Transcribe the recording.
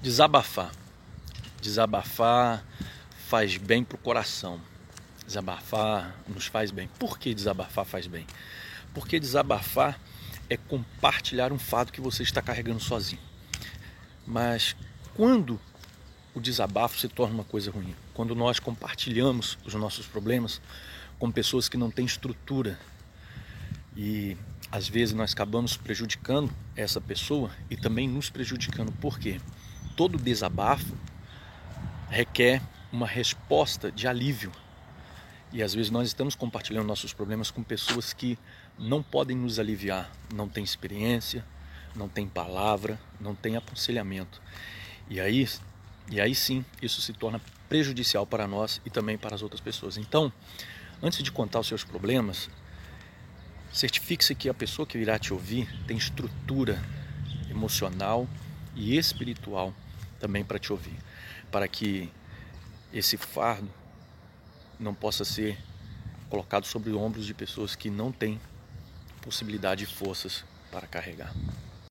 Desabafar. Desabafar faz bem para o coração. Desabafar nos faz bem. Por que desabafar faz bem? Porque desabafar é compartilhar um fato que você está carregando sozinho. Mas quando o desabafo se torna uma coisa ruim, quando nós compartilhamos os nossos problemas com pessoas que não têm estrutura e às vezes nós acabamos prejudicando essa pessoa e também nos prejudicando. Por quê? Todo desabafo requer uma resposta de alívio. E às vezes nós estamos compartilhando nossos problemas com pessoas que não podem nos aliviar, não têm experiência, não têm palavra, não têm aconselhamento. E aí, e aí sim, isso se torna prejudicial para nós e também para as outras pessoas. Então, antes de contar os seus problemas, certifique-se que a pessoa que irá te ouvir tem estrutura emocional e espiritual também para te ouvir, para que esse fardo não possa ser colocado sobre ombros de pessoas que não têm possibilidade e forças para carregar.